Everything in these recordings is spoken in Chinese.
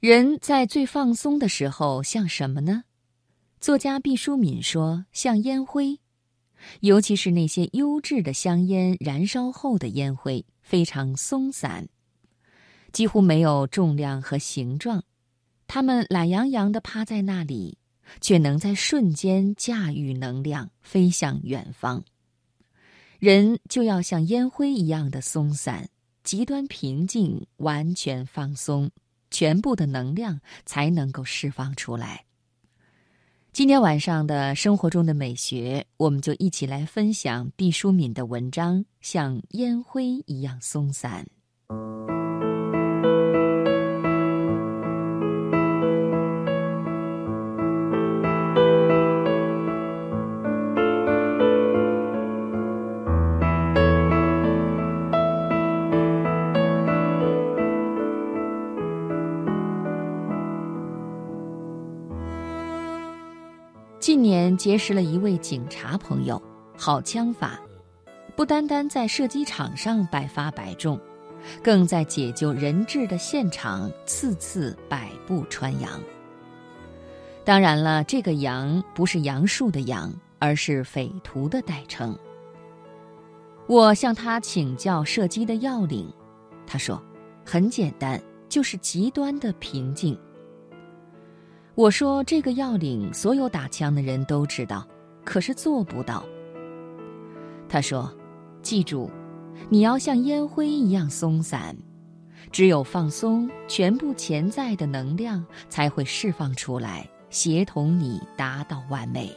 人在最放松的时候像什么呢？作家毕淑敏说：“像烟灰，尤其是那些优质的香烟燃烧后的烟灰，非常松散，几乎没有重量和形状。它们懒洋洋地趴在那里，却能在瞬间驾驭能量，飞向远方。人就要像烟灰一样的松散，极端平静，完全放松。”全部的能量才能够释放出来。今天晚上的生活中的美学，我们就一起来分享毕淑敏的文章，像烟灰一样松散。近年结识了一位警察朋友，好枪法，不单单在射击场上百发百中，更在解救人质的现场次次百步穿杨。当然了，这个“杨”不是杨树的“杨”，而是匪徒的代称。我向他请教射击的要领，他说：“很简单，就是极端的平静。”我说：“这个要领，所有打枪的人都知道，可是做不到。”他说：“记住，你要像烟灰一样松散，只有放松，全部潜在的能量才会释放出来，协同你达到完美。”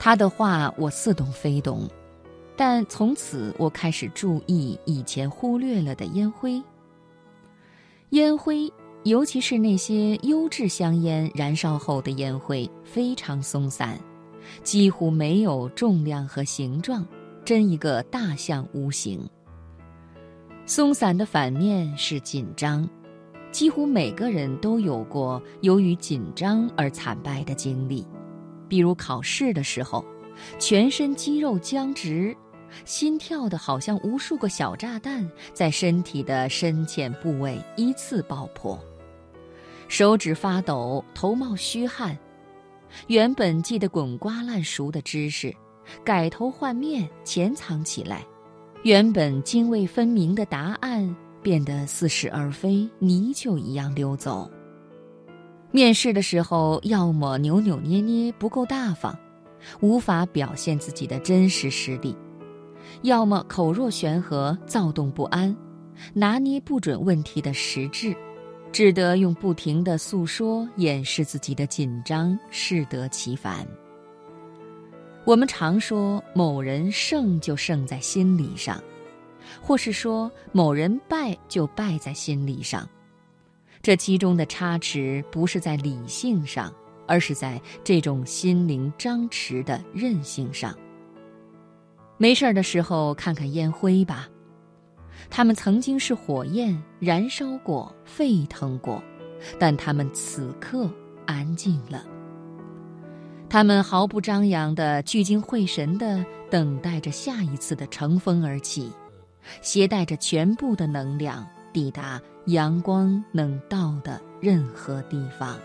他的话我似懂非懂，但从此我开始注意以前忽略了的烟灰。烟灰。尤其是那些优质香烟燃烧后的烟灰非常松散，几乎没有重量和形状，真一个大象无形。松散的反面是紧张，几乎每个人都有过由于紧张而惨败的经历，比如考试的时候，全身肌肉僵直，心跳的好像无数个小炸弹在身体的深浅部位依次爆破。手指发抖，头冒虚汗，原本记得滚瓜烂熟的知识，改头换面潜藏起来；原本泾渭分明的答案，变得似是而非，泥鳅一样溜走。面试的时候，要么扭扭捏捏不够大方，无法表现自己的真实实力；要么口若悬河，躁动不安，拿捏不准问题的实质。只得用不停的诉说掩饰自己的紧张，适得其反。我们常说某人胜就胜在心理上，或是说某人败就败在心理上。这其中的差池不是在理性上，而是在这种心灵张弛的韧性上。没事儿的时候看看烟灰吧。他们曾经是火焰，燃烧过，沸腾过，但他们此刻安静了。他们毫不张扬地聚精会神地等待着下一次的乘风而起，携带着全部的能量抵达阳光能到的任何地方。